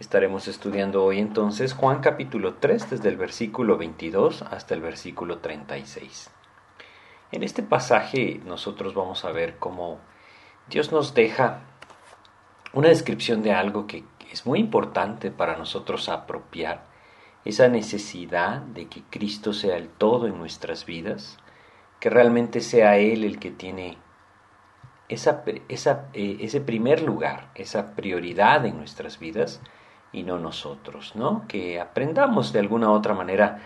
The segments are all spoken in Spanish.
Estaremos estudiando hoy entonces Juan capítulo 3 desde el versículo 22 hasta el versículo 36. En este pasaje nosotros vamos a ver cómo Dios nos deja una descripción de algo que es muy importante para nosotros apropiar, esa necesidad de que Cristo sea el todo en nuestras vidas, que realmente sea Él el que tiene esa, eh, ese primer lugar, esa prioridad en nuestras vidas, y no nosotros, ¿no? Que aprendamos de alguna otra manera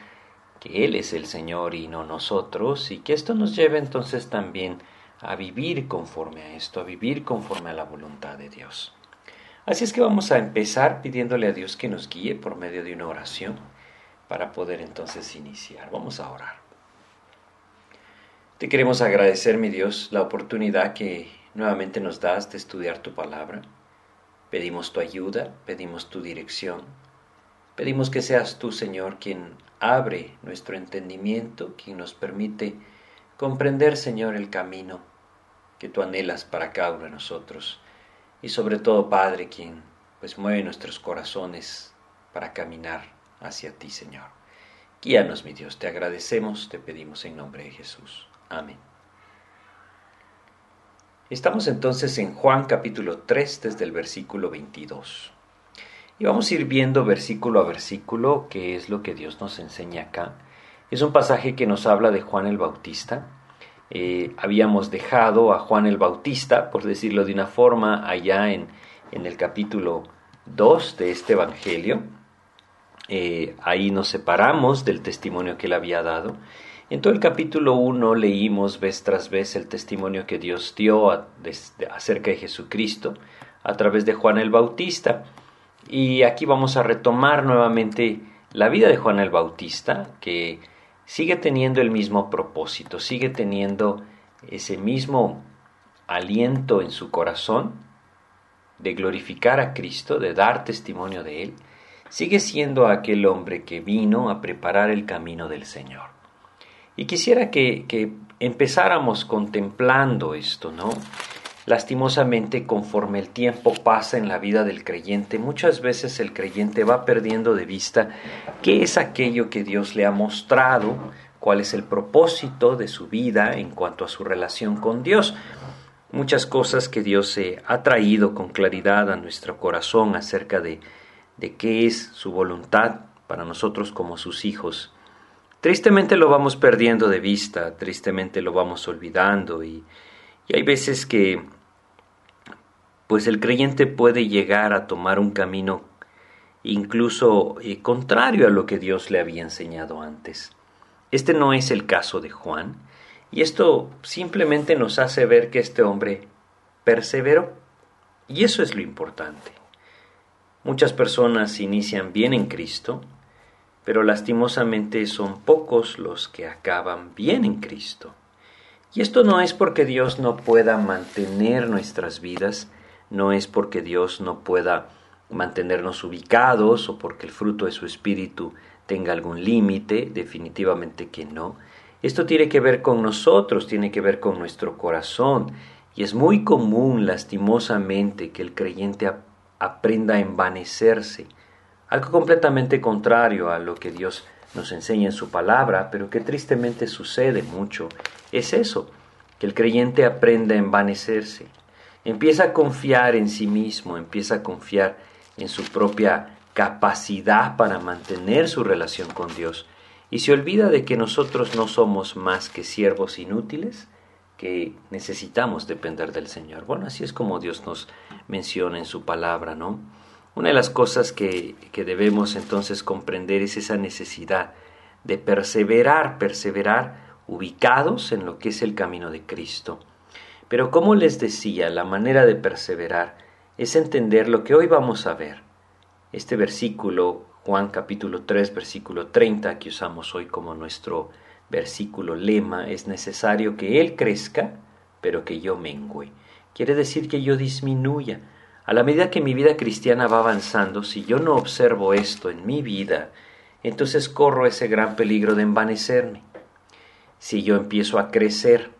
que Él es el Señor y no nosotros, y que esto nos lleve entonces también a vivir conforme a esto, a vivir conforme a la voluntad de Dios. Así es que vamos a empezar pidiéndole a Dios que nos guíe por medio de una oración para poder entonces iniciar. Vamos a orar. Te queremos agradecer, mi Dios, la oportunidad que nuevamente nos das de estudiar tu palabra. Pedimos tu ayuda, pedimos tu dirección. Pedimos que seas tú, Señor, quien abre nuestro entendimiento, quien nos permite comprender, Señor, el camino que tú anhelas para cada uno de nosotros. Y sobre todo, Padre, quien pues mueve nuestros corazones para caminar hacia ti, Señor. Guíanos, mi Dios, te agradecemos, te pedimos en nombre de Jesús. Amén. Estamos entonces en Juan capítulo 3 desde el versículo 22. Y vamos a ir viendo versículo a versículo qué es lo que Dios nos enseña acá. Es un pasaje que nos habla de Juan el Bautista. Eh, habíamos dejado a Juan el Bautista, por decirlo de una forma, allá en, en el capítulo 2 de este Evangelio. Eh, ahí nos separamos del testimonio que él había dado en todo el capítulo 1 leímos vez tras vez el testimonio que Dios dio acerca de Jesucristo a través de Juan el Bautista. Y aquí vamos a retomar nuevamente la vida de Juan el Bautista, que sigue teniendo el mismo propósito, sigue teniendo ese mismo aliento en su corazón de glorificar a Cristo, de dar testimonio de Él, sigue siendo aquel hombre que vino a preparar el camino del Señor. Y quisiera que, empezáramos contemplando esto, ¿no? Lastimosamente, conforme el tiempo pasa en la vida del creyente, muchas veces el creyente va perdiendo de vista qué es aquello que Dios le ha mostrado, cuál es el propósito de su vida en cuanto a su relación con Dios. Muchas cosas que Dios se ha traído con claridad a nuestro corazón acerca de, de qué es su voluntad para nosotros como sus hijos. Tristemente lo vamos perdiendo de vista, tristemente lo vamos olvidando y, hay veces que pues el creyente puede llegar a tomar un camino incluso eh, contrario a lo que Dios le había enseñado antes. Este no es el caso de Juan, y esto simplemente nos hace ver que este hombre perseveró, y eso es lo importante. Muchas personas inician bien en Cristo, pero lastimosamente son pocos los que acaban bien en Cristo. Y esto no es porque Dios no pueda mantener nuestras vidas, no es porque Dios no pueda mantenernos ubicados o porque el fruto de su espíritu tenga algún límite, definitivamente que no. Esto tiene que ver con nosotros, tiene que ver con nuestro corazón. Y es muy común, lastimosamente, que el creyente aprenda a envanecerse, algo completamente contrario a lo que Dios nos enseña en su palabra, pero que tristemente sucede mucho, es eso, que el creyente aprende a envanecerse, empieza a confiar en sí mismo, empieza a confiar en su propia capacidad para mantener su relación con Dios y se olvida de que nosotros no somos más que siervos inútiles que necesitamos depender del Señor. Bueno, así es como Dios nos menciona en su palabra, ¿no? Una de las cosas que, debemos entonces comprender es esa necesidad de perseverar, perseverar ubicados en lo que es el camino de Cristo. Pero como les decía, la manera de perseverar es entender lo que hoy vamos a ver. Este versículo, Juan capítulo 3, versículo 30, que usamos hoy como nuestro versículo lema, es necesario que Él crezca, pero que yo mengüe. Quiere decir que yo disminuya. A la medida que mi vida cristiana va avanzando, si yo no observo esto en mi vida, entonces corro ese gran peligro de envanecerme. Si yo empiezo a crecer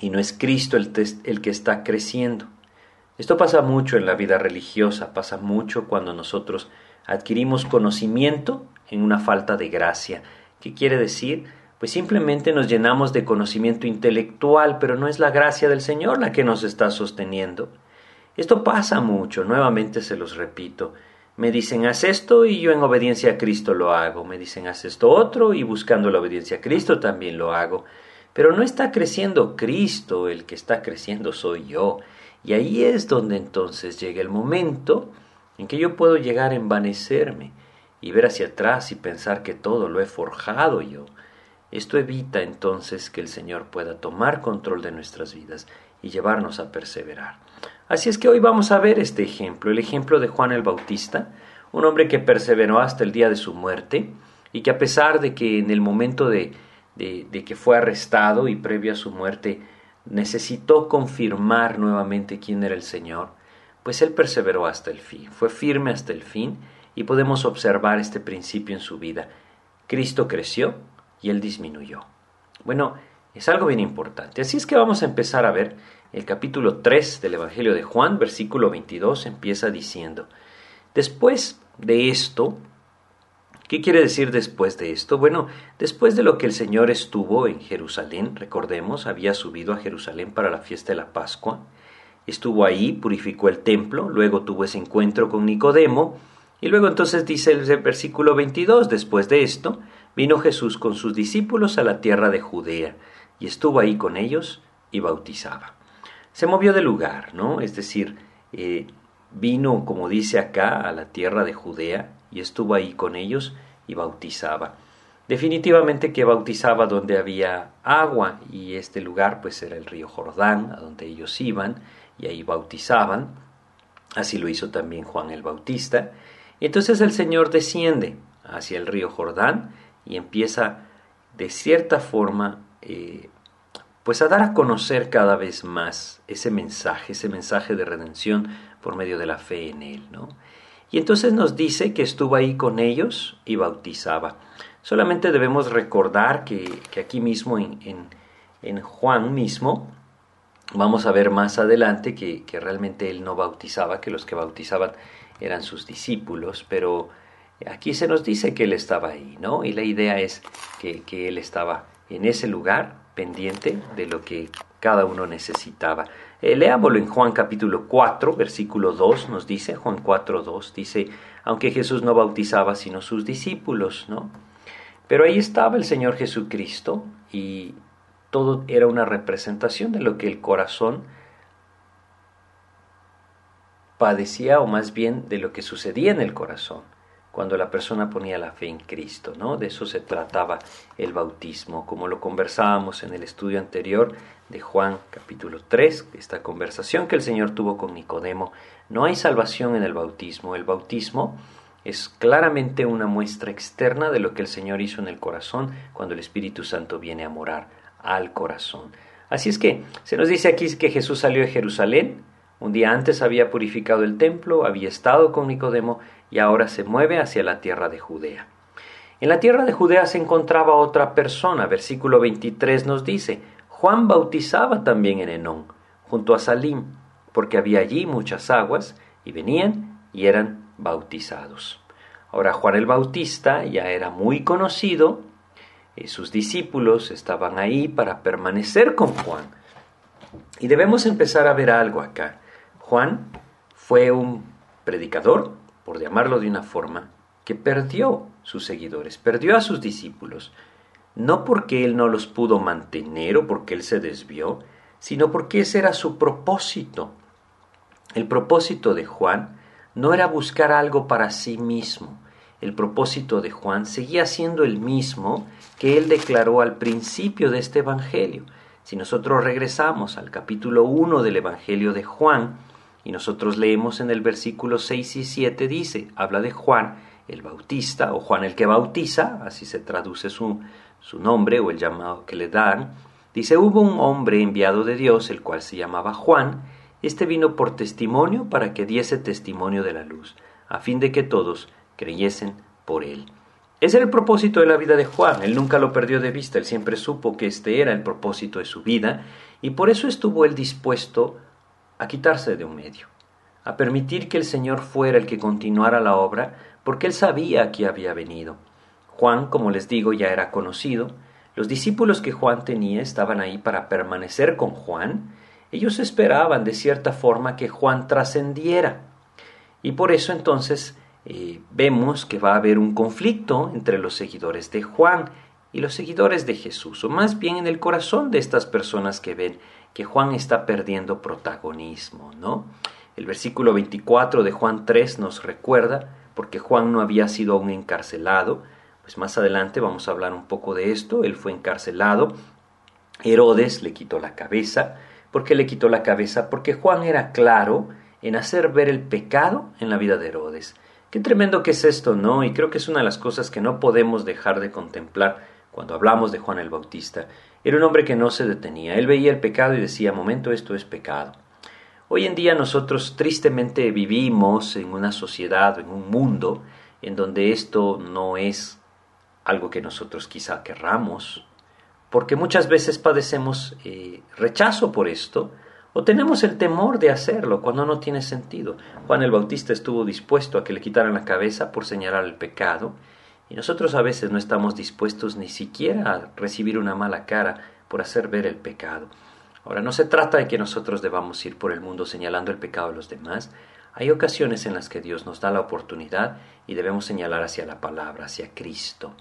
y no es Cristo el, el que está creciendo, Esto pasa mucho en la vida religiosa, pasa mucho cuando nosotros adquirimos conocimiento en una falta de gracia. ¿Qué quiere decir? Pues simplemente nos llenamos de conocimiento intelectual, pero no es la gracia del Señor la que nos está sosteniendo. Esto pasa mucho, nuevamente se los repito. Me dicen haz esto y yo en obediencia a Cristo lo hago. Me dicen haz esto otro y buscando la obediencia a Cristo también lo hago. Pero no está creciendo Cristo, el que está creciendo soy yo. Y ahí es donde entonces llega el momento en que yo puedo llegar a envanecerme y ver hacia atrás y pensar que todo lo he forjado yo. Esto evita entonces que el Señor pueda tomar control de nuestras vidas y llevarnos a perseverar. Así es que hoy vamos a ver este ejemplo, el ejemplo de Juan el Bautista, un hombre que perseveró hasta el día de su muerte y que a pesar de que en el momento de, de, que fue arrestado y previo a su muerte necesitó confirmar nuevamente quién era el Señor, pues él perseveró hasta el fin, fue firme hasta el fin y podemos observar este principio en su vida. Cristo creció y él disminuyó. Bueno, es algo bien importante. Así es que vamos a empezar a ver el capítulo 3 del Evangelio de Juan, versículo 22, empieza diciendo, después de esto, ¿qué quiere decir después de esto? Bueno, después de lo que el Señor estuvo en Jerusalén, recordemos, había subido a Jerusalén para la fiesta de la Pascua, estuvo ahí, purificó el templo, luego tuvo ese encuentro con Nicodemo, y luego entonces dice el versículo 22, después de esto, vino Jesús con sus discípulos a la tierra de Judea, y estuvo ahí con ellos y bautizaba se movió de lugar, ¿no? Es decir, eh, vino, como dice acá, a la tierra de Judea y estuvo ahí con ellos y bautizaba. Definitivamente que bautizaba donde había agua y este lugar pues era el río Jordán, a donde ellos iban y ahí bautizaban. Así lo hizo también Juan el Bautista. Entonces el Señor desciende hacia el río Jordán y empieza de cierta forma eh, pues a dar a conocer cada vez más ese mensaje, ese mensaje de redención por medio de la fe en Él, ¿no? Y entonces nos dice que estuvo ahí con ellos y bautizaba. Solamente debemos recordar que, aquí mismo en, en, Juan mismo, vamos a ver más adelante que, realmente Él no bautizaba, que los que bautizaban eran sus discípulos, pero aquí se nos dice que Él estaba ahí, ¿no? Y la idea es que, que Él estaba en ese lugar pendiente de lo que cada uno necesitaba. Eh, leámoslo en Juan capítulo 4, versículo 2, nos dice, Juan 4, 2, dice, aunque Jesús no bautizaba sino sus discípulos, ¿no? Pero ahí estaba el Señor Jesucristo y todo era una representación de lo que el corazón padecía o más bien de lo que sucedía en el corazón cuando la persona ponía la fe en Cristo, ¿no? De eso se trataba el bautismo, como lo conversábamos en el estudio anterior de Juan capítulo 3, esta conversación que el Señor tuvo con Nicodemo. No hay salvación en el bautismo, el bautismo es claramente una muestra externa de lo que el Señor hizo en el corazón cuando el Espíritu Santo viene a morar al corazón. Así es que se nos dice aquí que Jesús salió de Jerusalén, un día antes había purificado el templo, había estado con Nicodemo y ahora se mueve hacia la tierra de Judea. En la tierra de Judea se encontraba otra persona. Versículo 23 nos dice, Juan bautizaba también en Enón, junto a Salim, porque había allí muchas aguas, y venían y eran bautizados. Ahora Juan el Bautista ya era muy conocido, y sus discípulos estaban ahí para permanecer con Juan. Y debemos empezar a ver algo acá. Juan fue un predicador, por llamarlo de una forma, que perdió sus seguidores, perdió a sus discípulos, no porque él no los pudo mantener o porque él se desvió, sino porque ese era su propósito. El propósito de Juan no era buscar algo para sí mismo. El propósito de Juan seguía siendo el mismo que él declaró al principio de este Evangelio. Si nosotros regresamos al capítulo 1 del Evangelio de Juan, y nosotros leemos en el versículo 6 y 7, dice, habla de Juan el Bautista, o Juan el que bautiza, así se traduce su, su nombre o el llamado que le dan. Dice, hubo un hombre enviado de Dios, el cual se llamaba Juan, este vino por testimonio para que diese testimonio de la luz, a fin de que todos creyesen por él. Ese era el propósito de la vida de Juan, él nunca lo perdió de vista, él siempre supo que este era el propósito de su vida, y por eso estuvo él dispuesto a quitarse de un medio, a permitir que el Señor fuera el que continuara la obra, porque él sabía que había venido. Juan, como les digo, ya era conocido, los discípulos que Juan tenía estaban ahí para permanecer con Juan, ellos esperaban de cierta forma que Juan trascendiera. Y por eso entonces eh, vemos que va a haber un conflicto entre los seguidores de Juan y los seguidores de Jesús, o más bien en el corazón de estas personas que ven que Juan está perdiendo protagonismo, ¿no? El versículo 24 de Juan 3 nos recuerda, porque Juan no había sido aún encarcelado, pues más adelante vamos a hablar un poco de esto, él fue encarcelado, Herodes le quitó la cabeza, ¿por qué le quitó la cabeza? Porque Juan era claro en hacer ver el pecado en la vida de Herodes. Qué tremendo que es esto, ¿no? Y creo que es una de las cosas que no podemos dejar de contemplar cuando hablamos de Juan el Bautista. Era un hombre que no se detenía. Él veía el pecado y decía, momento, esto es pecado. Hoy en día nosotros tristemente vivimos en una sociedad, en un mundo, en donde esto no es algo que nosotros quizá querramos, porque muchas veces padecemos eh, rechazo por esto, o tenemos el temor de hacerlo cuando no tiene sentido. Juan el Bautista estuvo dispuesto a que le quitaran la cabeza por señalar el pecado, y nosotros a veces no estamos dispuestos ni siquiera a recibir una mala cara por hacer ver el pecado. Ahora, no se trata de que nosotros debamos ir por el mundo señalando el pecado a los demás. Hay ocasiones en las que Dios nos da la oportunidad y debemos señalar hacia la palabra, hacia Cristo.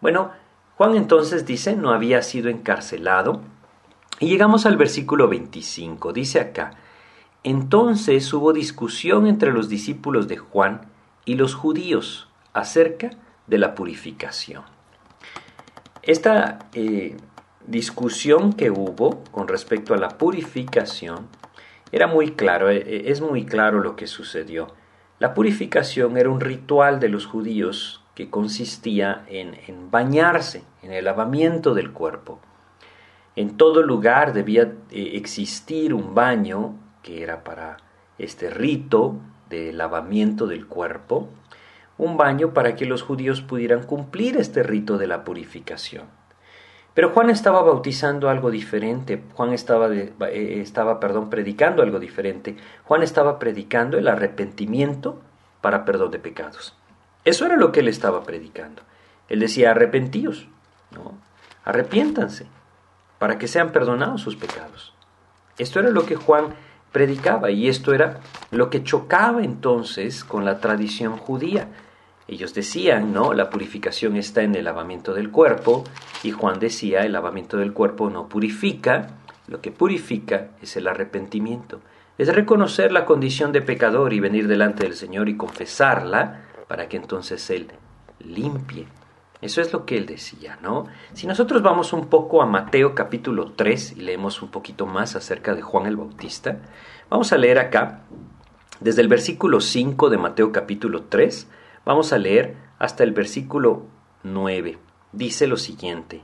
Bueno, Juan entonces dice, no había sido encarcelado, y llegamos al versículo 25. Dice acá, entonces hubo discusión entre los discípulos de Juan y los judíos acerca de la purificación. Esta eh, discusión que hubo con respecto a la purificación era muy claro, eh, eh, es muy claro lo que sucedió. La purificación era un ritual de los judíos que consistía en, en bañarse, en el lavamiento del cuerpo. En todo lugar debía existir un baño que era para este rito de lavamiento del cuerpo, un baño para que los judíos pudieran cumplir este rito de la purificación. Pero Juan estaba bautizando algo diferente, Juan estaba, eh, estaba perdón, predicando algo diferente. Juan estaba predicando el arrepentimiento para perdón de pecados. Eso era lo que él estaba predicando. Él decía, arrepentíos, arrepiéntanse para que sean perdonados sus pecados. Esto era lo que Juan predicaba y esto era lo que chocaba entonces con la tradición judía. Ellos decían, no, la purificación está en el lavamiento del cuerpo y Juan decía, el lavamiento del cuerpo no purifica, lo que purifica es el arrepentimiento. Es reconocer la condición de pecador y venir delante del Señor y confesarla para que entonces Él limpie eso es lo que él decía, ¿no? Si nosotros vamos un poco a Mateo capítulo 3 y leemos un poquito más acerca de Juan el Bautista, vamos a leer acá, desde el versículo 5 de Mateo capítulo 3, vamos a leer hasta el versículo 9. Dice lo siguiente,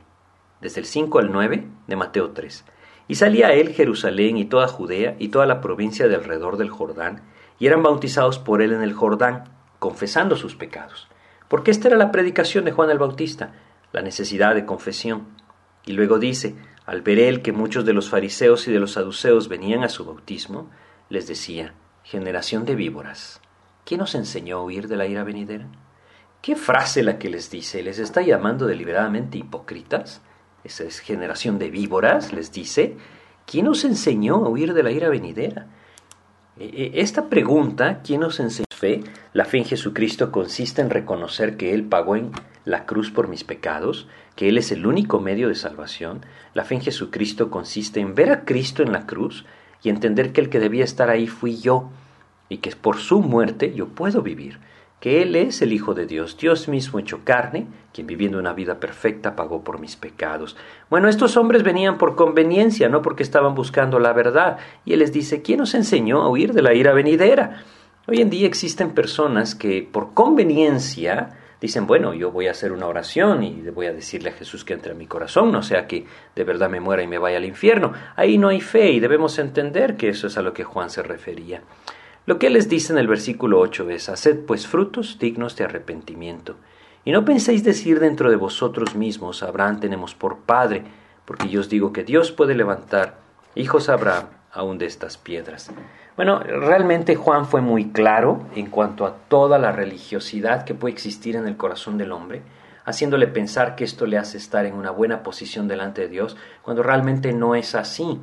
desde el 5 al 9 de Mateo 3. Y salía él Jerusalén y toda Judea y toda la provincia de alrededor del Jordán, y eran bautizados por él en el Jordán, confesando sus pecados. Porque esta era la predicación de Juan el Bautista, la necesidad de confesión. Y luego dice, al ver él que muchos de los fariseos y de los saduceos venían a su bautismo, les decía, generación de víboras, ¿quién os enseñó a huir de la ira venidera? ¿Qué frase la que les dice? ¿Les está llamando deliberadamente hipócritas? Esa es generación de víboras, les dice. ¿Quién os enseñó a huir de la ira venidera? E, e, esta pregunta, ¿quién nos enseñó fe? La fe en Jesucristo consiste en reconocer que Él pagó en la cruz por mis pecados, que Él es el único medio de salvación. La fe en Jesucristo consiste en ver a Cristo en la cruz y entender que el que debía estar ahí fui yo y que por su muerte yo puedo vivir que Él es el Hijo de Dios, Dios mismo hecho carne, quien viviendo una vida perfecta pagó por mis pecados. Bueno, estos hombres venían por conveniencia, no porque estaban buscando la verdad, y Él les dice, ¿quién os enseñó a huir de la ira venidera? Hoy en día existen personas que por conveniencia dicen, bueno, yo voy a hacer una oración y voy a decirle a Jesús que entre en mi corazón, no sea que de verdad me muera y me vaya al infierno. Ahí no hay fe y debemos entender que eso es a lo que Juan se refería. Lo que les dice en el versículo 8 es, Haced pues frutos dignos de arrepentimiento. Y no penséis decir dentro de vosotros mismos, Abraham tenemos por padre, porque yo os digo que Dios puede levantar hijos a Abraham aún de estas piedras. Bueno, realmente Juan fue muy claro en cuanto a toda la religiosidad que puede existir en el corazón del hombre, haciéndole pensar que esto le hace estar en una buena posición delante de Dios, cuando realmente no es así.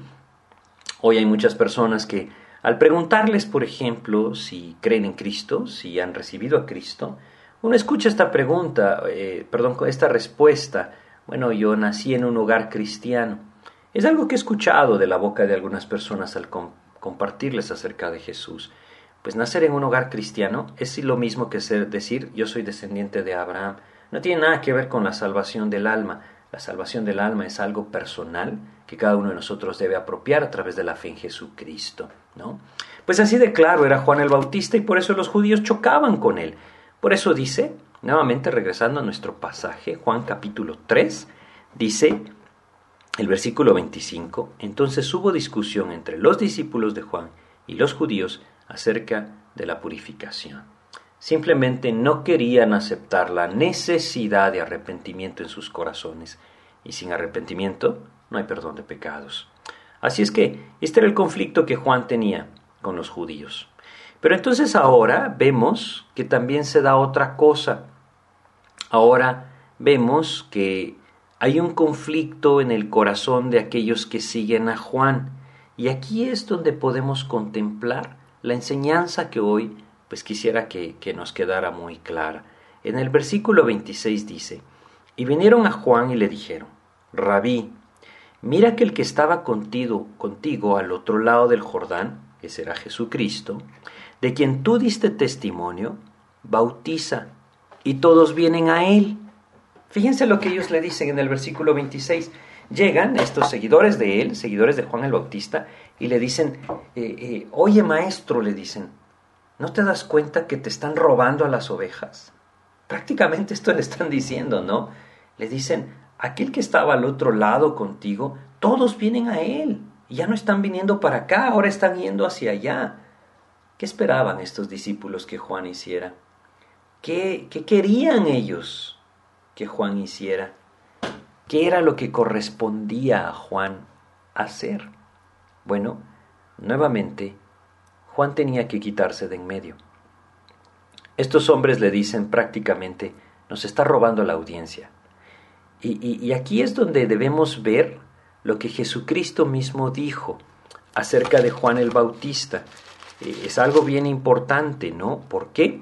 Hoy hay muchas personas que al preguntarles, por ejemplo, si creen en Cristo, si han recibido a Cristo, uno escucha esta pregunta, eh, perdón, esta respuesta, bueno, yo nací en un hogar cristiano. Es algo que he escuchado de la boca de algunas personas al compartirles acerca de Jesús. Pues nacer en un hogar cristiano es lo mismo que ser, decir yo soy descendiente de Abraham. No tiene nada que ver con la salvación del alma. La salvación del alma es algo personal que cada uno de nosotros debe apropiar a través de la fe en Jesucristo, ¿no? Pues así de claro era Juan el Bautista y por eso los judíos chocaban con él. Por eso dice, nuevamente regresando a nuestro pasaje, Juan capítulo 3, dice, el versículo 25, entonces hubo discusión entre los discípulos de Juan y los judíos acerca de la purificación. Simplemente no querían aceptar la necesidad de arrepentimiento en sus corazones, y sin arrepentimiento no hay perdón de pecados. Así es que este era el conflicto que Juan tenía con los judíos. Pero entonces ahora vemos que también se da otra cosa. Ahora vemos que hay un conflicto en el corazón de aquellos que siguen a Juan. Y aquí es donde podemos contemplar la enseñanza que hoy pues quisiera que, que nos quedara muy clara. En el versículo 26 dice, y vinieron a Juan y le dijeron, Rabí, mira que el que estaba contigo, contigo al otro lado del Jordán, que será Jesucristo, de quien tú diste testimonio, bautiza, y todos vienen a él. Fíjense lo que ellos le dicen en el versículo 26. Llegan estos seguidores de él, seguidores de Juan el Bautista, y le dicen, eh, eh, oye maestro, le dicen, ¿no te das cuenta que te están robando a las ovejas? Prácticamente esto le están diciendo, ¿no? Le dicen, aquel que estaba al otro lado contigo, todos vienen a él, ya no están viniendo para acá, ahora están yendo hacia allá. ¿Qué esperaban estos discípulos que Juan hiciera? ¿Qué, qué querían ellos? Que Juan hiciera? ¿Qué era lo que correspondía a Juan hacer? Bueno, nuevamente, Juan tenía que quitarse de en medio. Estos hombres le dicen prácticamente, nos está robando la audiencia. Y, aquí es donde debemos ver lo que Jesucristo mismo dijo acerca de Juan el Bautista. Eh, es algo bien importante, ¿no? ¿Por qué?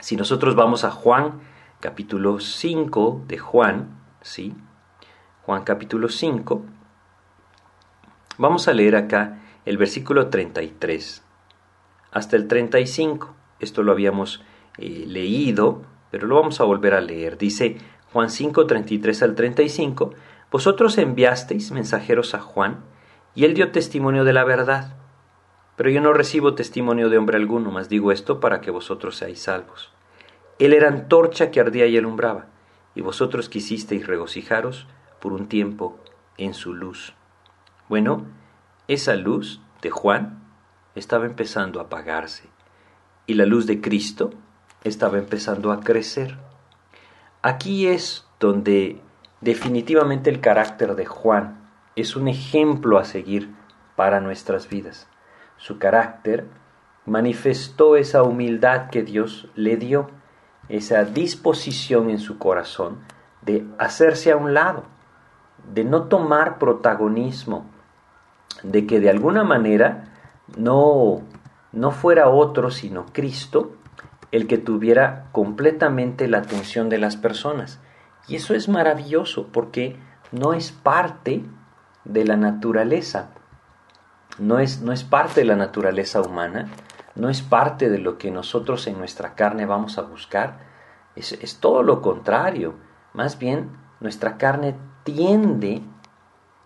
Si nosotros vamos a Juan capítulo 5 de Juan, ¿sí? Juan capítulo 5. Vamos a leer acá el versículo 33 hasta el 35. Esto lo habíamos eh, leído, pero lo vamos a volver a leer. Dice Juan 5, 33 al 35, Vosotros enviasteis mensajeros a Juan, y él dio testimonio de la verdad. Pero yo no recibo testimonio de hombre alguno, mas digo esto para que vosotros seáis salvos. Él era antorcha que ardía y alumbraba, y vosotros quisisteis regocijaros por un tiempo en su luz. Bueno, esa luz de Juan estaba empezando a apagarse, y la luz de Cristo estaba empezando a crecer. Aquí es donde definitivamente el carácter de Juan es un ejemplo a seguir para nuestras vidas. Su carácter manifestó esa humildad que Dios le dio esa disposición en su corazón de hacerse a un lado, de no tomar protagonismo, de que de alguna manera no, no fuera otro sino Cristo el que tuviera completamente la atención de las personas. Y eso es maravilloso porque no es parte de la naturaleza, no es, no es parte de la naturaleza humana, no es parte de lo que nosotros en nuestra carne vamos a buscar, es, es todo lo contrario. Más bien, nuestra carne tiende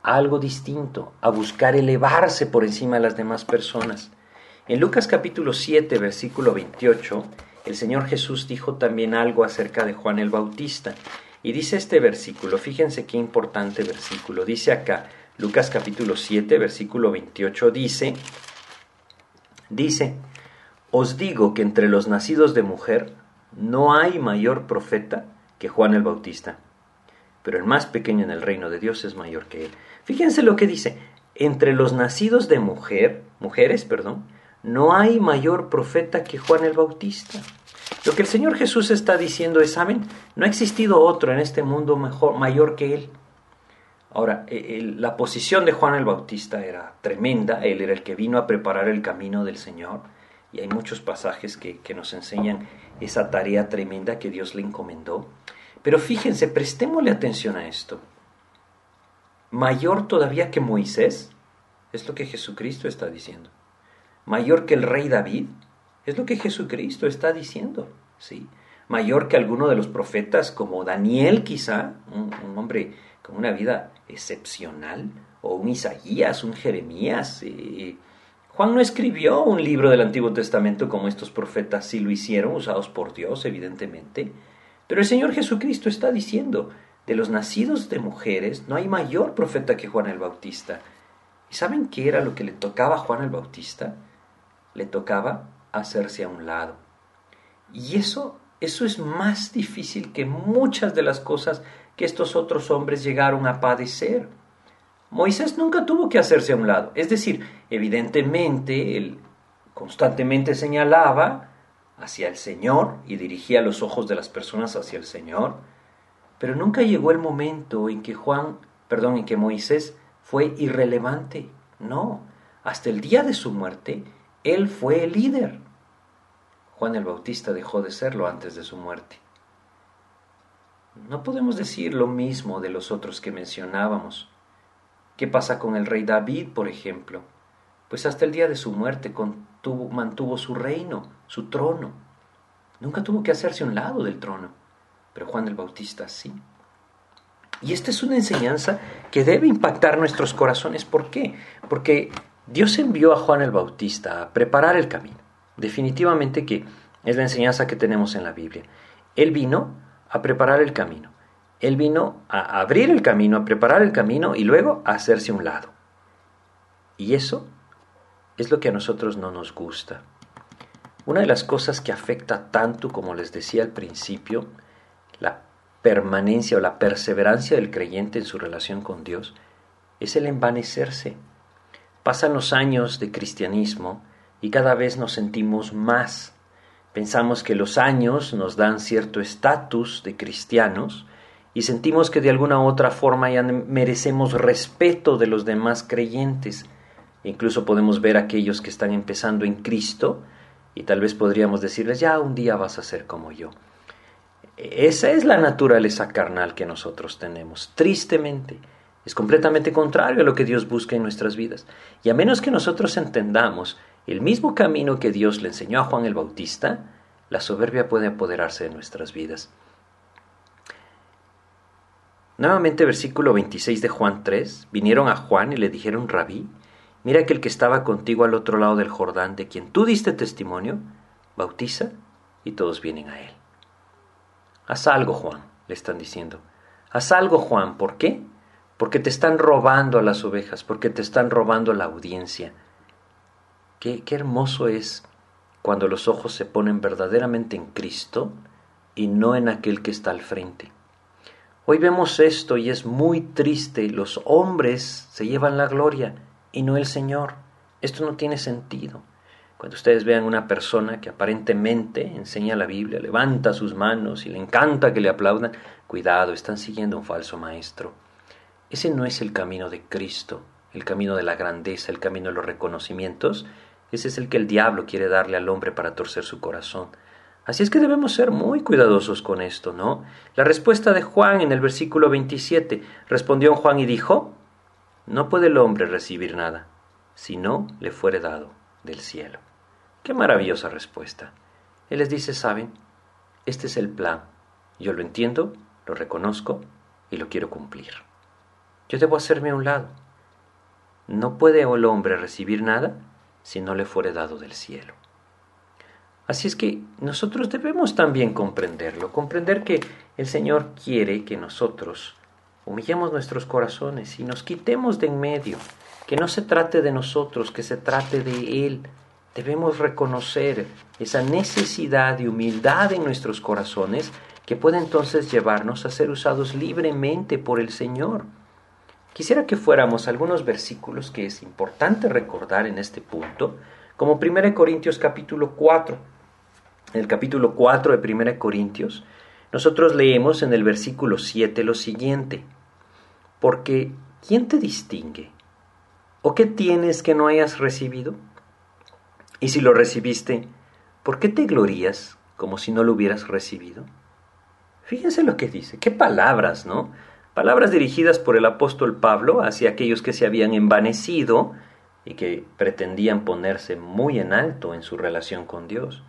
a algo distinto, a buscar elevarse por encima de las demás personas. En Lucas capítulo 7, versículo 28, el Señor Jesús dijo también algo acerca de Juan el Bautista. Y dice este versículo, fíjense qué importante versículo, dice acá, Lucas capítulo 7, versículo 28, dice, dice, os digo que entre los nacidos de mujer no hay mayor profeta que Juan el Bautista, pero el más pequeño en el reino de Dios es mayor que él. Fíjense lo que dice, entre los nacidos de mujer, mujeres, perdón, no hay mayor profeta que Juan el Bautista. Lo que el Señor Jesús está diciendo es, ¿saben? No ha existido otro en este mundo mejor, mayor que Él. Ahora, e, la posición de Juan el Bautista era tremenda, él era el que vino a preparar el camino del Señor, y hay muchos pasajes que, que nos enseñan esa tarea tremenda que Dios le encomendó. Pero fíjense, prestémosle atención a esto. Mayor todavía que Moisés, es lo que Jesucristo está diciendo. Mayor que el rey David, es lo que Jesucristo está diciendo. ¿sí? Mayor que alguno de los profetas, como Daniel quizá, un, hombre con una vida excepcional, o un Isaías, un Jeremías. Eh, Juan no escribió un libro del Antiguo Testamento como estos profetas sí lo hicieron, usados por Dios, evidentemente. Pero el Señor Jesucristo está diciendo, de los nacidos de mujeres no hay mayor profeta que Juan el Bautista. ¿Y saben qué era lo que le tocaba a Juan el Bautista? Le tocaba hacerse a un lado. Y eso, eso es más difícil que muchas de las cosas que estos otros hombres llegaron a padecer. Moisés nunca tuvo que hacerse a un lado. Es decir, evidentemente él constantemente señalaba hacia el Señor y dirigía los ojos de las personas hacia el Señor, pero nunca llegó el momento en que Juan, perdón, en que Moisés fue irrelevante. No, hasta el día de su muerte, él fue el líder. Juan el Bautista dejó de serlo antes de su muerte. No podemos decir lo mismo de los otros que mencionábamos. ¿Qué pasa con el rey David, por ejemplo? Pues hasta el día de su muerte mantuvo su reino, su trono. Nunca tuvo que hacerse un lado del trono, pero Juan el Bautista sí. Y esta es una enseñanza que debe impactar nuestros corazones. ¿Por qué? Porque Dios envió a Juan el Bautista a preparar el camino. Definitivamente que es la enseñanza que tenemos en la Biblia. Él vino a preparar el camino. Él vino a abrir el camino, a preparar el camino y luego a hacerse un lado. Y eso es lo que a nosotros no nos gusta. Una de las cosas que afecta tanto, como les decía al principio, la permanencia o la perseverancia del creyente en su relación con Dios, es el envanecerse. Pasan los años de cristianismo y cada vez nos sentimos más. Pensamos que los años nos dan cierto estatus de cristianos y sentimos que de alguna otra forma ya merecemos respeto de los demás creyentes. Incluso podemos ver a aquellos que están empezando en Cristo y tal vez podríamos decirles, ya un día vas a ser como yo. Esa es la naturaleza carnal que nosotros tenemos, tristemente. Es completamente contrario a lo que Dios busca en nuestras vidas. Y a menos que nosotros entendamos el mismo camino que Dios le enseñó a Juan el Bautista, la soberbia puede apoderarse de nuestras vidas. Nuevamente versículo 26 de Juan 3, vinieron a Juan y le dijeron, rabí, mira que el que estaba contigo al otro lado del Jordán, de quien tú diste testimonio, bautiza y todos vienen a él. Haz algo, Juan, le están diciendo. Haz algo, Juan, ¿por qué? Porque te están robando a las ovejas, porque te están robando la audiencia. Qué, qué hermoso es cuando los ojos se ponen verdaderamente en Cristo y no en aquel que está al frente. Hoy vemos esto y es muy triste. Los hombres se llevan la gloria y no el Señor. Esto no tiene sentido. Cuando ustedes vean una persona que aparentemente enseña la Biblia, levanta sus manos y le encanta que le aplaudan, cuidado, están siguiendo un falso maestro. Ese no es el camino de Cristo, el camino de la grandeza, el camino de los reconocimientos. Ese es el que el diablo quiere darle al hombre para torcer su corazón. Así es que debemos ser muy cuidadosos con esto, ¿no? La respuesta de Juan en el versículo 27, respondió Juan y dijo, no puede el hombre recibir nada, si no le fuere dado del cielo. Qué maravillosa respuesta. Él les dice, saben, este es el plan. Yo lo entiendo, lo reconozco y lo quiero cumplir. Yo debo hacerme a un lado. No puede el hombre recibir nada si no le fuere dado del cielo. Así es que nosotros debemos también comprenderlo, comprender que el Señor quiere que nosotros humillemos nuestros corazones y nos quitemos de en medio, que no se trate de nosotros, que se trate de Él. Debemos reconocer esa necesidad de humildad en nuestros corazones que puede entonces llevarnos a ser usados libremente por el Señor. Quisiera que fuéramos algunos versículos que es importante recordar en este punto, como 1 Corintios capítulo 4. En el capítulo 4 de 1 Corintios, nosotros leemos en el versículo 7 lo siguiente, porque ¿quién te distingue? ¿O qué tienes que no hayas recibido? Y si lo recibiste, ¿por qué te glorías como si no lo hubieras recibido? Fíjense lo que dice, qué palabras, ¿no? Palabras dirigidas por el apóstol Pablo hacia aquellos que se habían envanecido y que pretendían ponerse muy en alto en su relación con Dios.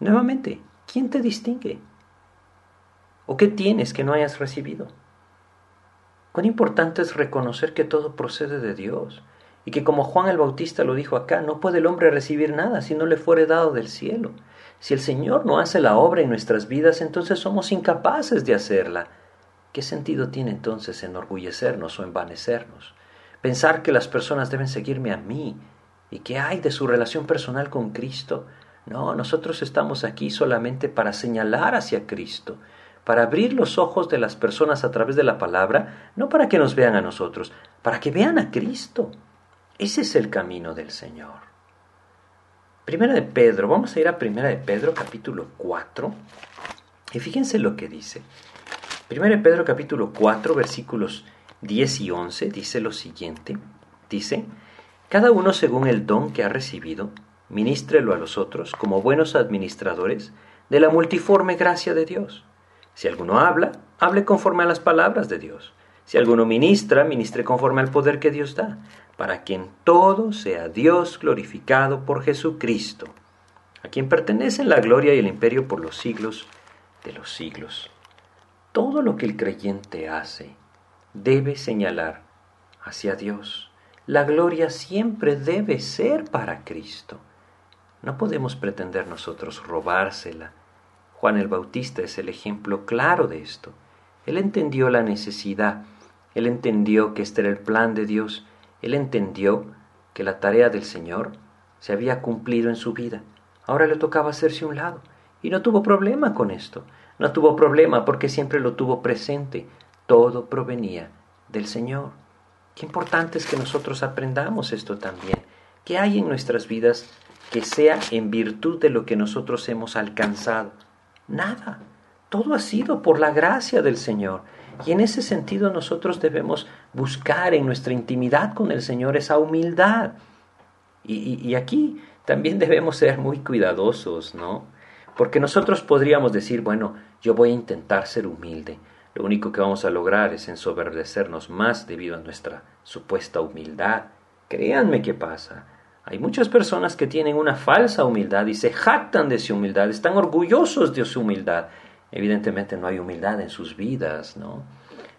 Nuevamente, ¿quién te distingue? ¿O qué tienes que no hayas recibido? Cuán importante es reconocer que todo procede de Dios y que como Juan el Bautista lo dijo acá, no puede el hombre recibir nada si no le fuere dado del cielo. Si el Señor no hace la obra en nuestras vidas, entonces somos incapaces de hacerla. ¿Qué sentido tiene entonces enorgullecernos o envanecernos? Pensar que las personas deben seguirme a mí y que hay de su relación personal con Cristo. No, nosotros estamos aquí solamente para señalar hacia Cristo, para abrir los ojos de las personas a través de la palabra, no para que nos vean a nosotros, para que vean a Cristo. Ese es el camino del Señor. Primera de Pedro, vamos a ir a Primera de Pedro capítulo 4 y fíjense lo que dice. 1 Pedro capítulo 4 versículos 10 y 11 dice lo siguiente. Dice, cada uno según el don que ha recibido, ministrelo a los otros como buenos administradores de la multiforme gracia de Dios. Si alguno habla, hable conforme a las palabras de Dios. Si alguno ministra, ministre conforme al poder que Dios da, para que en todo sea Dios glorificado por Jesucristo, a quien pertenecen la gloria y el imperio por los siglos de los siglos todo lo que el creyente hace debe señalar hacia Dios. La gloria siempre debe ser para Cristo. No podemos pretender nosotros robársela. Juan el Bautista es el ejemplo claro de esto. Él entendió la necesidad, él entendió que este era el plan de Dios, él entendió que la tarea del Señor se había cumplido en su vida. Ahora le tocaba hacerse un lado y no tuvo problema con esto. No tuvo problema porque siempre lo tuvo presente. Todo provenía del Señor. Qué importante es que nosotros aprendamos esto también. ¿Qué hay en nuestras vidas que sea en virtud de lo que nosotros hemos alcanzado? Nada. Todo ha sido por la gracia del Señor. Y en ese sentido nosotros debemos buscar en nuestra intimidad con el Señor esa humildad. Y, y aquí también debemos ser muy cuidadosos, ¿no? Porque nosotros podríamos decir, bueno, yo voy a intentar ser humilde. Lo único que vamos a lograr es ensoberdecernos más debido a nuestra supuesta humildad. Créanme qué pasa. Hay muchas personas que tienen una falsa humildad y se jactan de su humildad, están orgullosos de su humildad. Evidentemente no hay humildad en sus vidas, ¿no?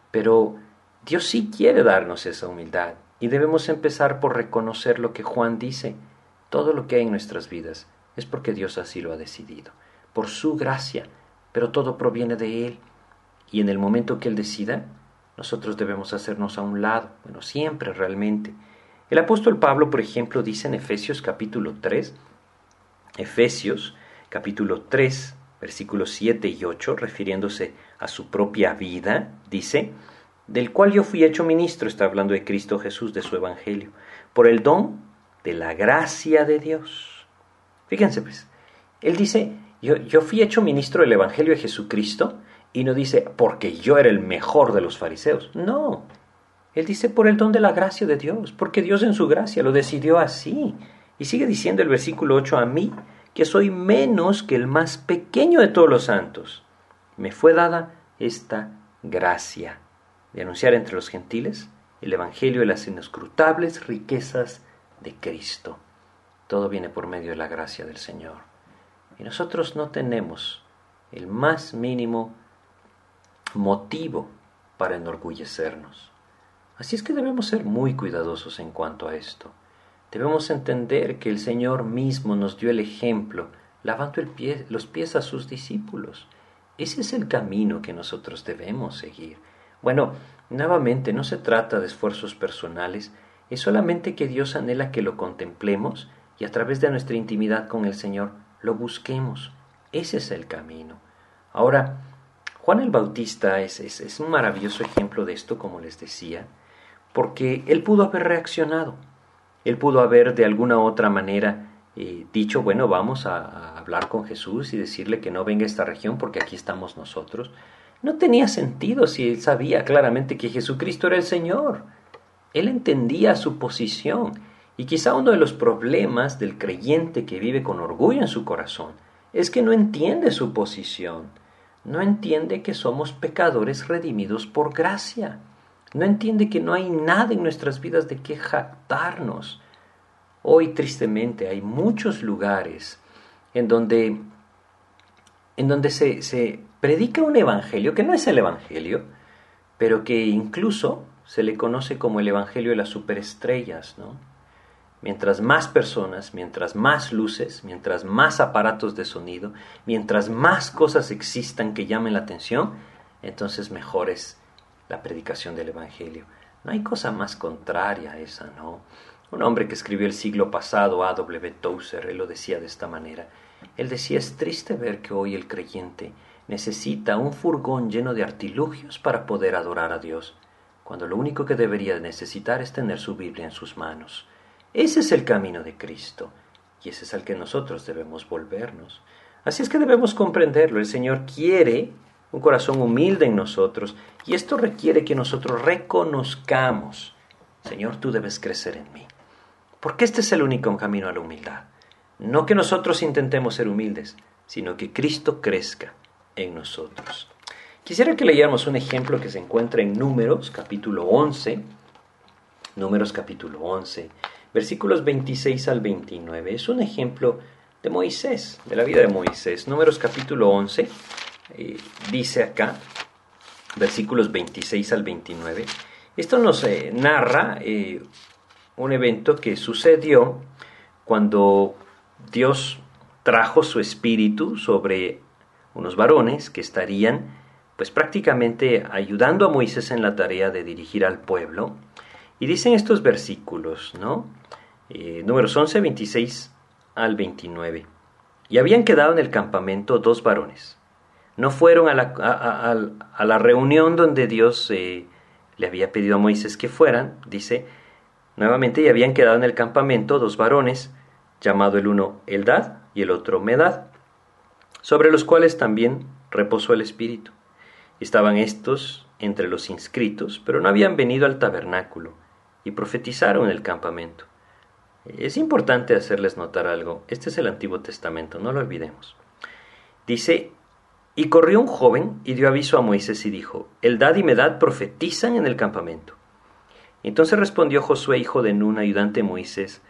Pero Dios sí quiere darnos esa humildad y debemos empezar por reconocer lo que Juan dice. Todo lo que hay en nuestras vidas es porque Dios así lo ha decidido por su gracia, pero todo proviene de Él. Y en el momento que Él decida, nosotros debemos hacernos a un lado, bueno, siempre realmente. El apóstol Pablo, por ejemplo, dice en Efesios capítulo 3, Efesios capítulo 3, versículos 7 y 8, refiriéndose a su propia vida, dice, del cual yo fui hecho ministro, está hablando de Cristo Jesús, de su Evangelio, por el don de la gracia de Dios. Fíjense pues, él dice, yo, fui hecho ministro del Evangelio de Jesucristo y no dice porque yo era el mejor de los fariseos. No. Él dice por el don de la gracia de Dios, porque Dios en su gracia lo decidió así. Y sigue diciendo el versículo 8 a mí, que soy menos que el más pequeño de todos los santos. Me fue dada esta gracia de anunciar entre los gentiles el Evangelio de las inescrutables riquezas de Cristo. Todo viene por medio de la gracia del Señor. Y nosotros no tenemos el más mínimo motivo para enorgullecernos. Así es que debemos ser muy cuidadosos en cuanto a esto. Debemos entender que el Señor mismo nos dio el ejemplo, lavando los pies a sus discípulos. Ese es el camino que nosotros debemos seguir. Bueno, nuevamente no se trata de esfuerzos personales, es solamente que Dios anhela que lo contemplemos y a través de nuestra intimidad con el Señor lo busquemos. Ese es el camino. Ahora, Juan el Bautista es, es, un maravilloso ejemplo de esto, como les decía. Porque él pudo haber reaccionado, él pudo haber de alguna otra manera eh, dicho, bueno, vamos a, a hablar con Jesús y decirle que no venga a esta región porque aquí estamos nosotros. No tenía sentido si él sabía claramente que Jesucristo era el Señor. Él entendía su posición y quizá uno de los problemas del creyente que vive con orgullo en su corazón es que no entiende su posición, no entiende que somos pecadores redimidos por gracia, no entiende que no hay nada en nuestras vidas de que jactarnos. Hoy tristemente hay muchos lugares en donde, en donde se, se predica un evangelio que no es el evangelio, pero que incluso se le conoce como el evangelio de las superestrellas, ¿no? Mientras más personas, mientras más luces, mientras más aparatos de sonido, mientras más cosas existan que llamen la atención, entonces mejor es la predicación del Evangelio. No hay cosa más contraria a esa, ¿no? Un hombre que escribió el siglo pasado, A. W. Tozer, él lo decía de esta manera. Él decía, es triste ver que hoy el creyente necesita un furgón lleno de artilugios para poder adorar a Dios, cuando lo único que debería necesitar es tener su Biblia en sus manos. Ese es el camino de Cristo y ese es al que nosotros debemos volvernos. Así es que debemos comprenderlo. El Señor quiere un corazón humilde en nosotros y esto requiere que nosotros reconozcamos, Señor, tú debes crecer en mí. Porque este es el único camino a la humildad. No que nosotros intentemos ser humildes, sino que Cristo crezca en nosotros. Quisiera que leyéramos un ejemplo que se encuentra en Números, capítulo 11. Números, capítulo 11 versículos 26 al 29. Es un ejemplo de Moisés, de la vida de Moisés. Números capítulo 11 eh, dice acá, versículos 26 al 29. Esto nos eh, narra eh, un evento que sucedió cuando Dios trajo su espíritu sobre unos varones que estarían pues prácticamente ayudando a Moisés en la tarea de dirigir al pueblo. Y dicen estos versículos, ¿no? números 11, 26 al 29. Y habían quedado en el campamento dos varones. No fueron a la, a, la reunión donde Dios eh, le había pedido a Moisés que fueran, dice, nuevamente, y habían quedado en el campamento dos varones, llamado el uno Eldad y el otro Medad, sobre los cuales también reposó el Espíritu. Estaban estos entre los inscritos, pero no habían venido al tabernáculo, y profetizaron en el campamento. Es importante hacerles notar algo. Este es el Antiguo Testamento, no lo olvidemos. Dice, y corrió un joven y dio aviso a Moisés y dijo, Eldad y Medad profetizan en el campamento. Entonces respondió Josué, hijo de Nun, ayudante de Moisés,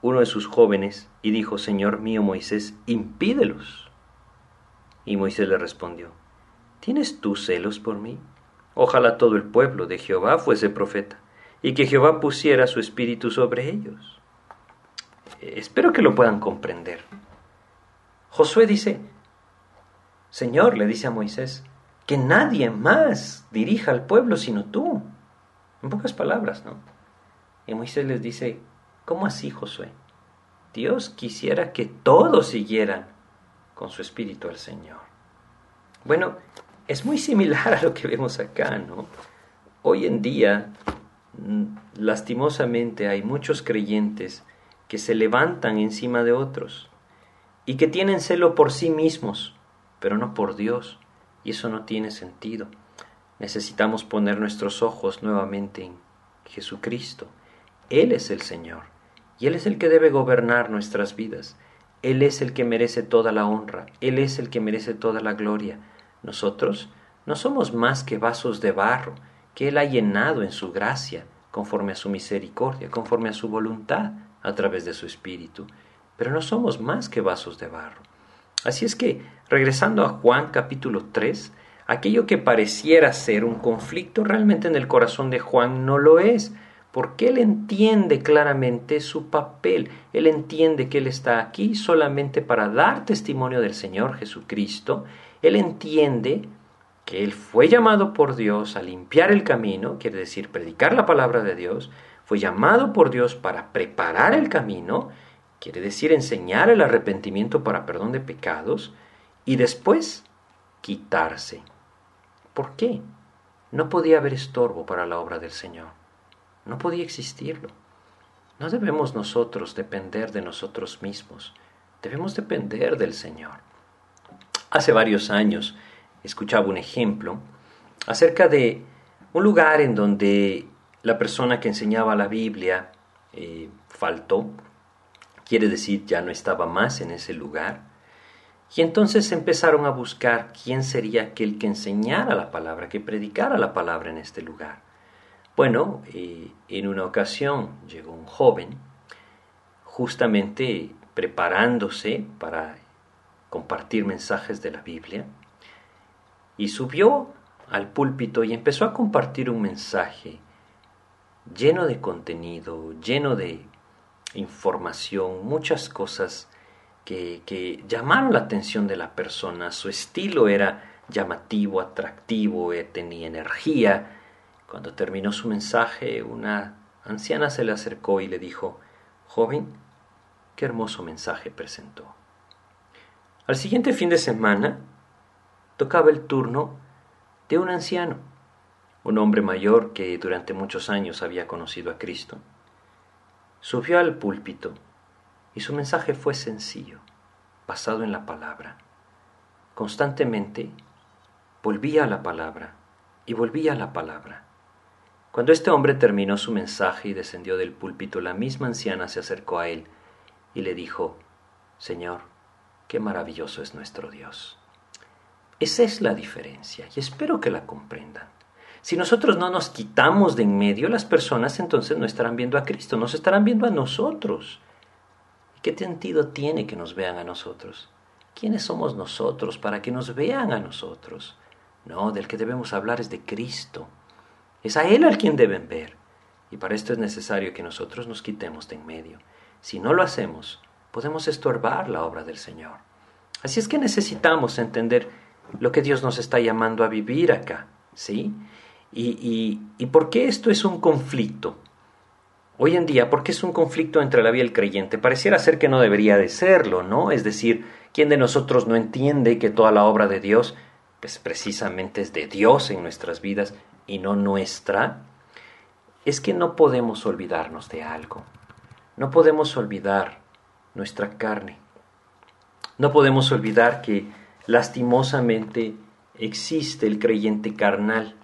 uno de sus jóvenes, y dijo, Señor mío Moisés, impídelos. Y Moisés le respondió, ¿tienes tú celos por mí? Ojalá todo el pueblo de Jehová fuese profeta, y que Jehová pusiera su espíritu sobre ellos espero que lo puedan comprender. Josué dice, Señor, le dice a Moisés, que nadie más dirija al pueblo sino tú. En pocas palabras, ¿no? Y Moisés les dice, ¿cómo así, Josué? Dios quisiera que todos siguieran con su espíritu al Señor. Bueno, es muy similar a lo que vemos acá, ¿no? Hoy en día, mm, lastimosamente, hay muchos creyentes que se levantan encima de otros y que tienen celo por sí mismos, pero no por Dios, y eso no tiene sentido. Necesitamos poner nuestros ojos nuevamente en Jesucristo. Él es el Señor, y Él es el que debe gobernar nuestras vidas. Él es el que merece toda la honra, Él es el que merece toda la gloria. Nosotros no somos más que vasos de barro que Él ha llenado en su gracia, conforme a su misericordia, conforme a su voluntad a través de su espíritu, pero no somos más que vasos de barro. Así es que, regresando a Juan capítulo 3, aquello que pareciera ser un conflicto realmente en el corazón de Juan no lo es, porque él entiende claramente su papel, él entiende que él está aquí solamente para dar testimonio del Señor Jesucristo, él entiende que él fue llamado por Dios a limpiar el camino, quiere decir predicar la palabra de Dios, fue llamado por Dios para preparar el camino, quiere decir enseñar el arrepentimiento para perdón de pecados, y después quitarse. ¿Por qué? No podía haber estorbo para la obra del Señor. No podía existirlo. No debemos nosotros depender de nosotros mismos, debemos depender del Señor. Hace varios años escuchaba un ejemplo acerca de un lugar en donde la persona que enseñaba la Biblia eh, faltó, quiere decir ya no estaba más en ese lugar, y entonces empezaron a buscar quién sería aquel que enseñara la palabra, que predicara la palabra en este lugar. Bueno, eh, en una ocasión llegó un joven justamente preparándose para compartir mensajes de la Biblia y subió al púlpito y empezó a compartir un mensaje lleno de contenido, lleno de información, muchas cosas que, llamaron la atención de la persona. Su estilo era llamativo, atractivo, eh, tenía energía, cuando terminó su mensaje, una anciana se le acercó y le dijo, Joven, qué hermoso mensaje presentó. Al siguiente fin de semana tocaba el turno de un anciano, un hombre mayor que durante muchos años había conocido a Cristo. Subió al púlpito y su mensaje fue sencillo, basado en la palabra. Constantemente volvía a la palabra y volvía a la palabra. Cuando este hombre terminó su mensaje y descendió del púlpito, la misma anciana se acercó a él y le dijo, Señor, qué maravilloso es nuestro Dios. Esa es la diferencia y espero que la comprendan. Si nosotros no nos quitamos de en medio, las personas entonces no estarán viendo a Cristo, nos estarán viendo a nosotros. ¿Qué sentido tiene que nos vean a nosotros? ¿Quiénes somos nosotros para que nos vean a nosotros? No, del que debemos hablar es de Cristo. Es a Él al quien deben ver. Y para esto es necesario que nosotros nos quitemos de en medio. Si no lo hacemos, podemos estorbar la obra del Señor. Así es que necesitamos entender lo que Dios nos está llamando a vivir acá, ¿sí? Y, y, por qué esto es un conflicto. Hoy en día, ¿por qué es un conflicto entre la vida y el creyente? Pareciera ser que no debería de serlo, ¿no? Es decir, ¿quién de nosotros no entiende que toda la obra de Dios, pues precisamente es de Dios en nuestras vidas y no nuestra, es que no podemos olvidarnos de algo. No podemos olvidar nuestra carne. No podemos olvidar que lastimosamente existe el creyente carnal.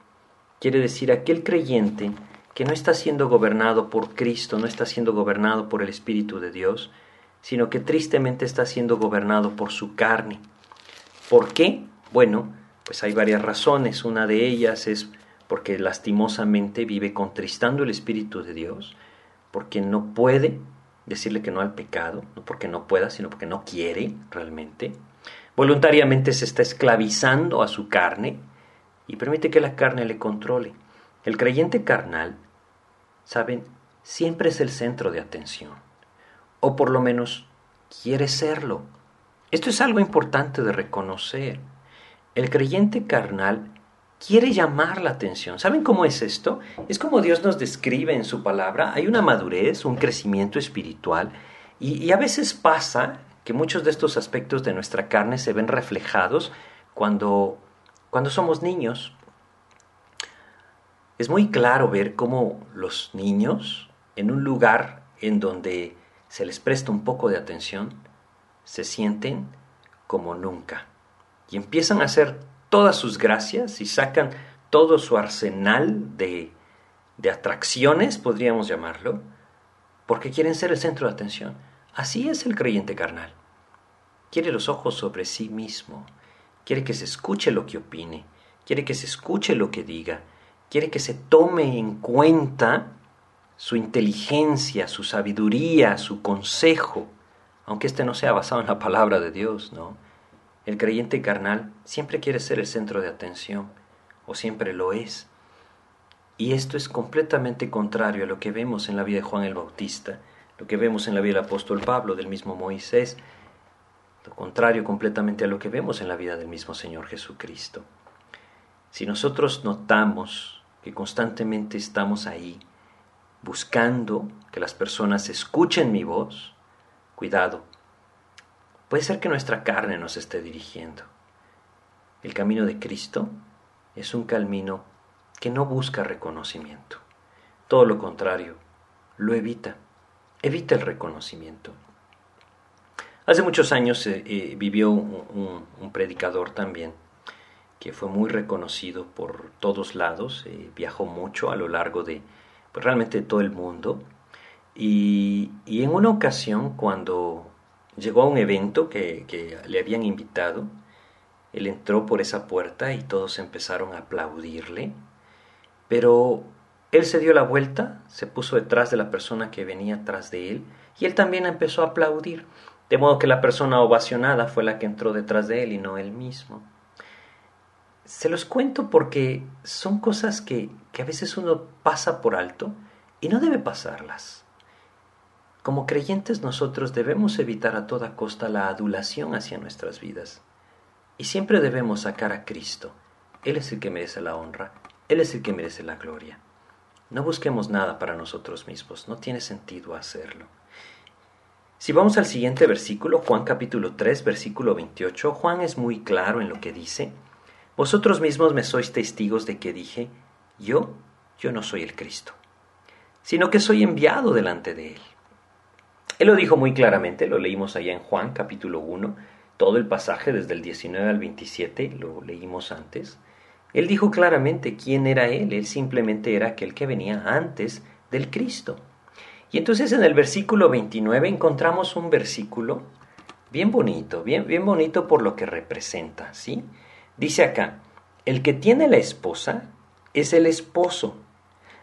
Quiere decir aquel creyente que no está siendo gobernado por Cristo, no está siendo gobernado por el Espíritu de Dios, sino que tristemente está siendo gobernado por su carne. ¿Por qué? Bueno, pues hay varias razones. Una de ellas es porque lastimosamente vive contristando el Espíritu de Dios, porque no puede decirle que no al pecado, no porque no pueda, sino porque no quiere realmente. Voluntariamente se está esclavizando a su carne y permite que la carne le controle. El creyente carnal, saben, siempre es el centro de atención, o por lo menos quiere serlo. Esto es algo importante de reconocer. El creyente carnal quiere llamar la atención. ¿Saben cómo es esto? Es como Dios nos describe en su palabra. Hay una madurez, un crecimiento espiritual y, a veces pasa que muchos de estos aspectos de nuestra carne se ven reflejados cuando, cuando somos niños. Es muy claro ver cómo los niños, en un lugar en donde se les presta un poco de atención, se sienten como nunca y empiezan a hacer todas sus gracias y sacan todo su arsenal de, de atracciones, podríamos llamarlo, porque quieren ser el centro de atención. Así es el creyente carnal. Quiere los ojos sobre sí mismo, quiere que se escuche lo que opine, quiere que se escuche lo que diga, quiere que se tome en cuenta su inteligencia, su sabiduría, su consejo, aunque éste no sea basado en la palabra de Dios, ¿no? El creyente carnal siempre quiere ser el centro de atención, o siempre lo es. Y esto es completamente contrario a lo que vemos en la vida de Juan el Bautista, lo que vemos en la vida del apóstol Pablo, del mismo Moisés, lo contrario completamente a lo que vemos en la vida del mismo Señor Jesucristo. Si nosotros notamos que constantemente estamos ahí buscando que las personas escuchen mi voz, cuidado, Puede ser que nuestra carne nos esté dirigiendo. El camino de Cristo es un camino que no busca reconocimiento. todo lo contrario, lo evita, evita el reconocimiento. Hace muchos años eh, eh, vivió un, predicador también que fue muy reconocido por todos lados, eh, viajó mucho a lo largo de pues, realmente todo el mundo. Y, en una ocasión cuando llegó a un evento que, le habían invitado, él entró por esa puerta y todos empezaron a aplaudirle, pero él se dio la vuelta, se puso detrás de la persona que venía atrás de él y él también empezó a aplaudir, de modo que la persona ovacionada fue la que entró detrás de él y no él mismo. Se los cuento porque son cosas que, que a veces uno pasa por alto y no debe pasarlas. Como creyentes nosotros debemos evitar a toda costa la adulación hacia nuestras vidas. Y siempre debemos sacar a Cristo. Él es el que merece la honra, Él es el que merece la gloria. No busquemos nada para nosotros mismos, no tiene sentido hacerlo. Si vamos al siguiente versículo, Juan capítulo 3, versículo 28, Juan es muy claro en lo que dice. Vosotros mismos me sois testigos de que dije, yo, yo no soy el Cristo, sino que soy enviado delante de Él. Él lo dijo muy claramente, lo leímos allá en Juan capítulo 1, todo el pasaje desde el 19 al 27, lo leímos antes. Él dijo claramente quién era Él, Él simplemente era aquel que venía antes del Cristo. Y entonces en el versículo 29 encontramos un versículo bien bonito, bien, bien bonito por lo que representa, ¿sí? Dice acá, el que tiene la esposa es el esposo,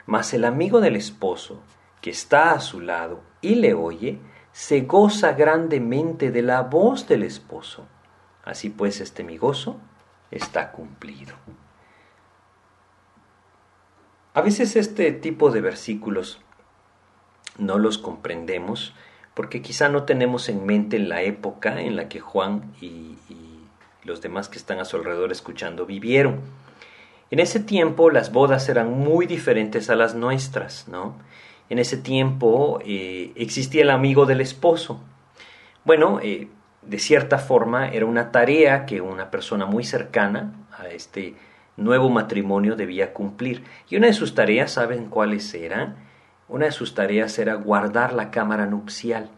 mas el amigo del esposo, que está a su lado y le oye, se goza grandemente de la voz del esposo. Así pues, este mi gozo está cumplido. A veces este tipo de versículos no los comprendemos porque quizá no tenemos en mente la época en la que Juan y, los demás que están a su alrededor escuchando vivieron. En ese tiempo las bodas eran muy diferentes a las nuestras, ¿no? En ese tiempo eh, existía el amigo del esposo. Bueno, eh, de cierta forma era una tarea que una persona muy cercana a este nuevo matrimonio debía cumplir. Y una de sus tareas, ¿saben cuáles eran? Una de sus tareas era guardar la cámara nupcial.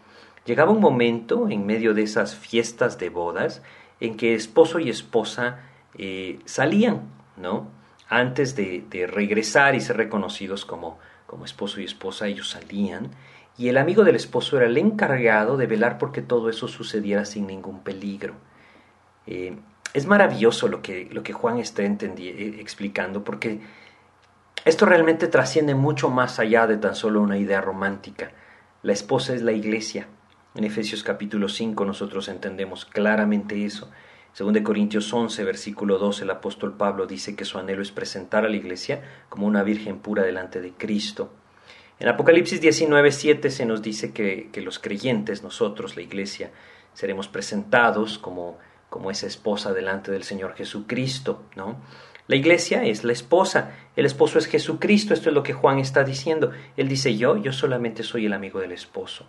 Llegaba un momento en medio de esas fiestas de bodas en que esposo y esposa eh, salían, ¿no? Antes de, regresar y ser reconocidos como, como esposo y esposa, ellos salían y el amigo del esposo era el encargado de velar porque todo eso sucediera sin ningún peligro. Eh, es maravilloso lo que, lo que Juan está eh, explicando porque esto realmente trasciende mucho más allá de tan solo una idea romántica. La esposa es la iglesia. En Efesios capítulo 5 nosotros entendemos claramente eso. Según de Corintios 11, versículo 12, el apóstol Pablo dice que su anhelo es presentar a la iglesia como una virgen pura delante de Cristo. En Apocalipsis 19, 7 se nos dice que, que los creyentes, nosotros, la iglesia, seremos presentados como como esa esposa delante del Señor Jesucristo, ¿no? La iglesia es la esposa, el esposo es Jesucristo, esto es lo que Juan está diciendo. Él dice yo, yo solamente soy el amigo del esposo.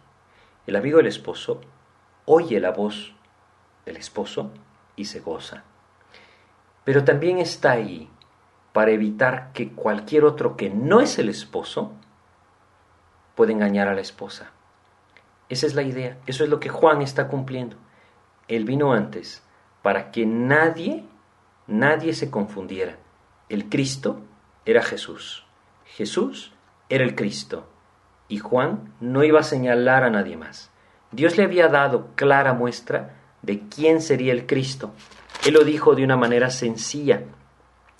El amigo del esposo oye la voz del esposo y se goza. Pero también está ahí para evitar que cualquier otro que no es el esposo pueda engañar a la esposa. Esa es la idea, eso es lo que Juan está cumpliendo. Él vino antes para que nadie, nadie se confundiera. El Cristo era Jesús. Jesús era el Cristo. Y Juan no iba a señalar a nadie más. Dios le había dado clara muestra de quién sería el Cristo. Él lo dijo de una manera sencilla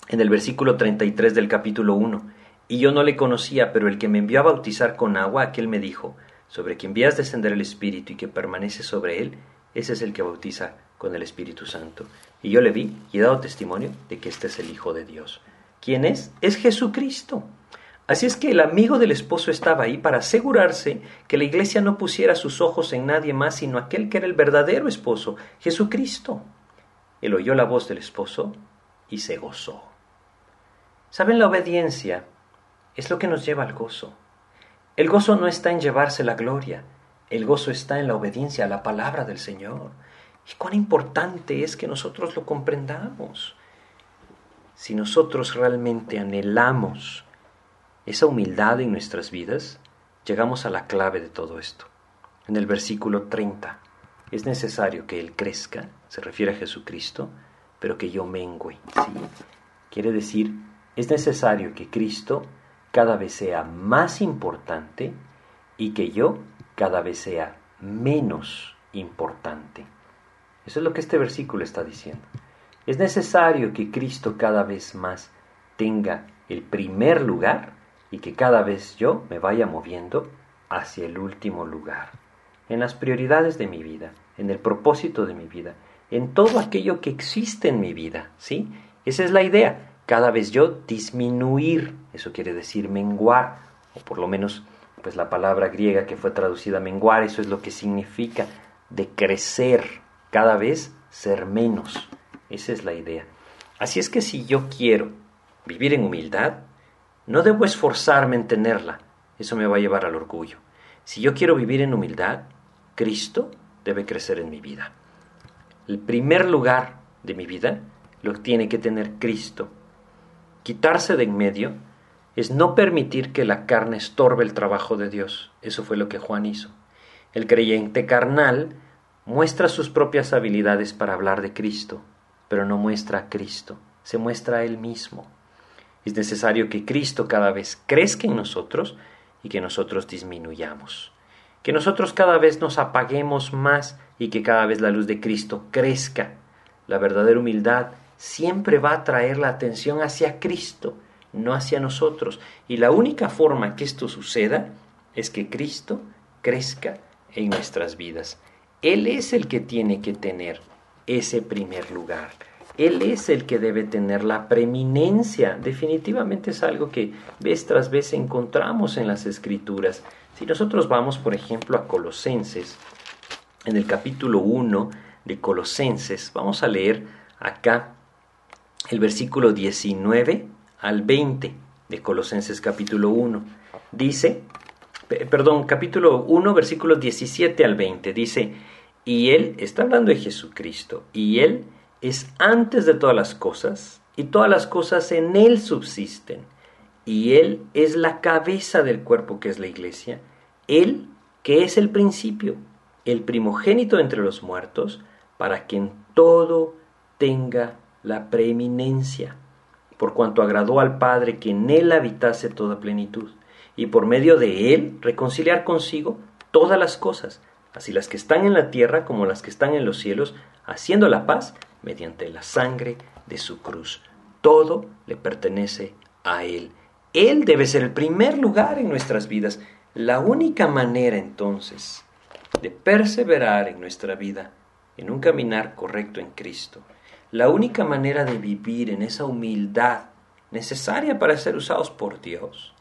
en el versículo 33 del capítulo 1. Y yo no le conocía, pero el que me envió a bautizar con agua, aquel me dijo, sobre quien veas descender el Espíritu y que permanece sobre él, ese es el que bautiza con el Espíritu Santo. Y yo le vi y he dado testimonio de que este es el Hijo de Dios. ¿Quién es? Es Jesucristo. Así es que el amigo del esposo estaba ahí para asegurarse que la iglesia no pusiera sus ojos en nadie más sino aquel que era el verdadero esposo, Jesucristo. Él oyó la voz del esposo y se gozó. ¿Saben? La obediencia es lo que nos lleva al gozo. El gozo no está en llevarse la gloria, el gozo está en la obediencia a la palabra del Señor. Y cuán importante es que nosotros lo comprendamos. Si nosotros realmente anhelamos esa humildad en nuestras vidas, llegamos a la clave de todo esto. En el versículo 30, es necesario que Él crezca, se refiere a Jesucristo, pero que yo mengüe. ¿sí? Quiere decir, es necesario que Cristo cada vez sea más importante y que yo cada vez sea menos importante. Eso es lo que este versículo está diciendo. Es necesario que Cristo cada vez más tenga el primer lugar y que cada vez yo me vaya moviendo hacia el último lugar, en las prioridades de mi vida, en el propósito de mi vida, en todo aquello que existe en mi vida, ¿sí? Esa es la idea, cada vez yo disminuir, eso quiere decir menguar, o por lo menos pues la palabra griega que fue traducida menguar, eso es lo que significa de crecer, cada vez ser menos. Esa es la idea. Así es que si yo quiero vivir en humildad, no debo esforzarme en tenerla, eso me va a llevar al orgullo. Si yo quiero vivir en humildad, Cristo debe crecer en mi vida. El primer lugar de mi vida lo tiene que tener Cristo. Quitarse de en medio es no permitir que la carne estorbe el trabajo de Dios. Eso fue lo que Juan hizo. El creyente carnal muestra sus propias habilidades para hablar de Cristo, pero no muestra a Cristo, se muestra a Él mismo. Es necesario que Cristo cada vez crezca en nosotros y que nosotros disminuyamos. Que nosotros cada vez nos apaguemos más y que cada vez la luz de Cristo crezca. La verdadera humildad siempre va a traer la atención hacia Cristo, no hacia nosotros. Y la única forma que esto suceda es que Cristo crezca en nuestras vidas. Él es el que tiene que tener ese primer lugar. Él es el que debe tener la preeminencia. Definitivamente es algo que vez tras vez encontramos en las escrituras. Si nosotros vamos, por ejemplo, a Colosenses, en el capítulo 1 de Colosenses, vamos a leer acá el versículo 19 al 20 de Colosenses capítulo 1. Dice, perdón, capítulo 1, versículos 17 al 20, dice, y Él, está hablando de Jesucristo, y Él es antes de todas las cosas, y todas las cosas en Él subsisten, y Él es la cabeza del cuerpo que es la iglesia, Él que es el principio, el primogénito entre los muertos, para que en todo tenga la preeminencia, por cuanto agradó al Padre que en Él habitase toda plenitud, y por medio de Él reconciliar consigo todas las cosas, así las que están en la tierra como las que están en los cielos, haciendo la paz mediante la sangre de su cruz. Todo le pertenece a Él. Él debe ser el primer lugar en nuestras vidas. La única manera entonces de perseverar en nuestra vida, en un caminar correcto en Cristo, la única manera de vivir en esa humildad necesaria para ser usados por Dios,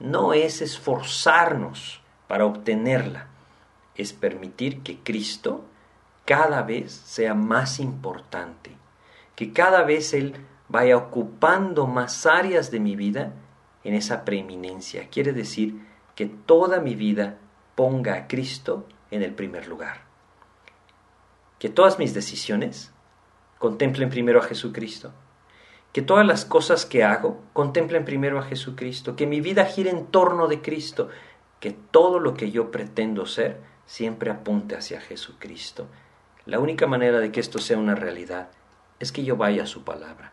no es esforzarnos para obtenerla, es permitir que Cristo cada vez sea más importante, que cada vez Él vaya ocupando más áreas de mi vida en esa preeminencia. Quiere decir que toda mi vida ponga a Cristo en el primer lugar. Que todas mis decisiones contemplen primero a Jesucristo. Que todas las cosas que hago contemplen primero a Jesucristo. Que mi vida gire en torno de Cristo. Que todo lo que yo pretendo ser siempre apunte hacia Jesucristo. La única manera de que esto sea una realidad es que yo vaya a su palabra.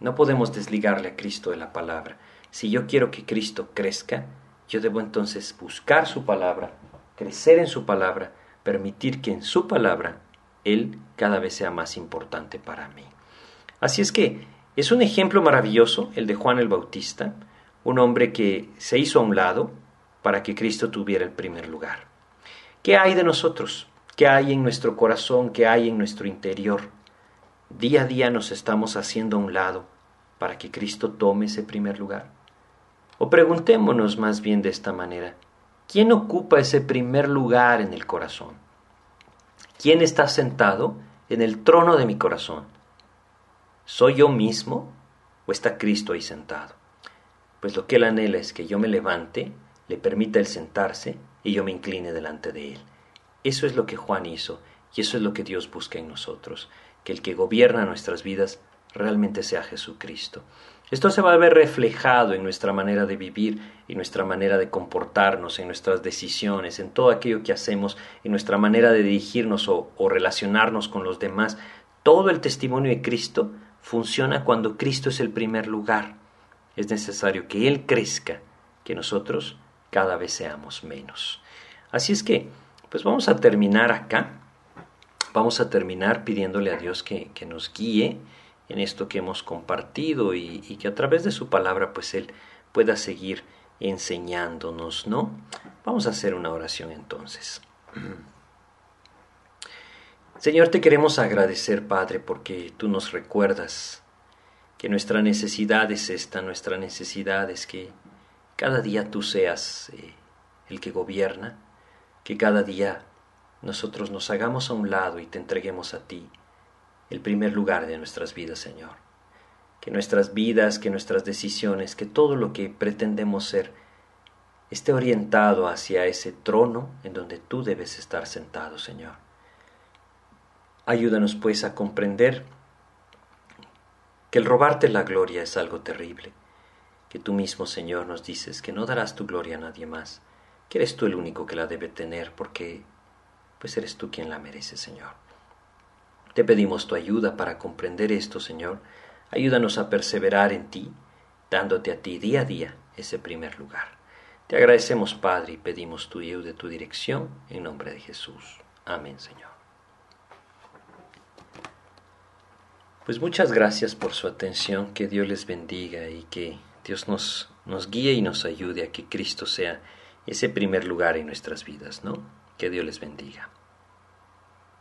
No podemos desligarle a Cristo de la palabra. Si yo quiero que Cristo crezca, yo debo entonces buscar su palabra, crecer en su palabra, permitir que en su palabra Él cada vez sea más importante para mí. Así es que es un ejemplo maravilloso el de Juan el Bautista, un hombre que se hizo a un lado para que Cristo tuviera el primer lugar. ¿Qué hay de nosotros? ¿Qué hay en nuestro corazón? ¿Qué hay en nuestro interior? Día a día nos estamos haciendo a un lado para que Cristo tome ese primer lugar. O preguntémonos más bien de esta manera, ¿quién ocupa ese primer lugar en el corazón? ¿Quién está sentado en el trono de mi corazón? ¿Soy yo mismo o está Cristo ahí sentado? Pues lo que Él anhela es que yo me levante, le permita el sentarse y yo me incline delante de Él. Eso es lo que Juan hizo y eso es lo que Dios busca en nosotros, que el que gobierna nuestras vidas realmente sea Jesucristo. Esto se va a ver reflejado en nuestra manera de vivir, en nuestra manera de comportarnos, en nuestras decisiones, en todo aquello que hacemos, en nuestra manera de dirigirnos o, relacionarnos con los demás. Todo el testimonio de Cristo funciona cuando Cristo es el primer lugar. Es necesario que Él crezca, que nosotros cada vez seamos menos. Así es que, pues vamos a terminar acá. Vamos a terminar pidiéndole a Dios que, que nos guíe en esto que hemos compartido y, que a través de su palabra pues Él pueda seguir enseñándonos, ¿no? Vamos a hacer una oración entonces. Señor, te queremos agradecer, Padre, porque tú nos recuerdas que nuestra necesidad es esta, nuestra necesidad es que cada día tú seas eh, el que gobierna, que cada día nosotros nos hagamos a un lado y te entreguemos a ti el primer lugar de nuestras vidas, Señor. Que nuestras vidas, que nuestras decisiones, que todo lo que pretendemos ser esté orientado hacia ese trono en donde tú debes estar sentado, Señor. Ayúdanos pues a comprender que el robarte la gloria es algo terrible, que tú mismo, Señor, nos dices que no darás tu gloria a nadie más, que eres tú el único que la debe tener, porque pues eres tú quien la merece, Señor. Te pedimos tu ayuda para comprender esto, Señor. Ayúdanos a perseverar en ti, dándote a ti día a día ese primer lugar. Te agradecemos, Padre, y pedimos tu ayuda de tu dirección, en nombre de Jesús. Amén, Señor. Pues muchas gracias por su atención, que Dios les bendiga y que Dios nos, nos guíe y nos ayude a que Cristo sea ese primer lugar en nuestras vidas, ¿no? Que Dios les bendiga.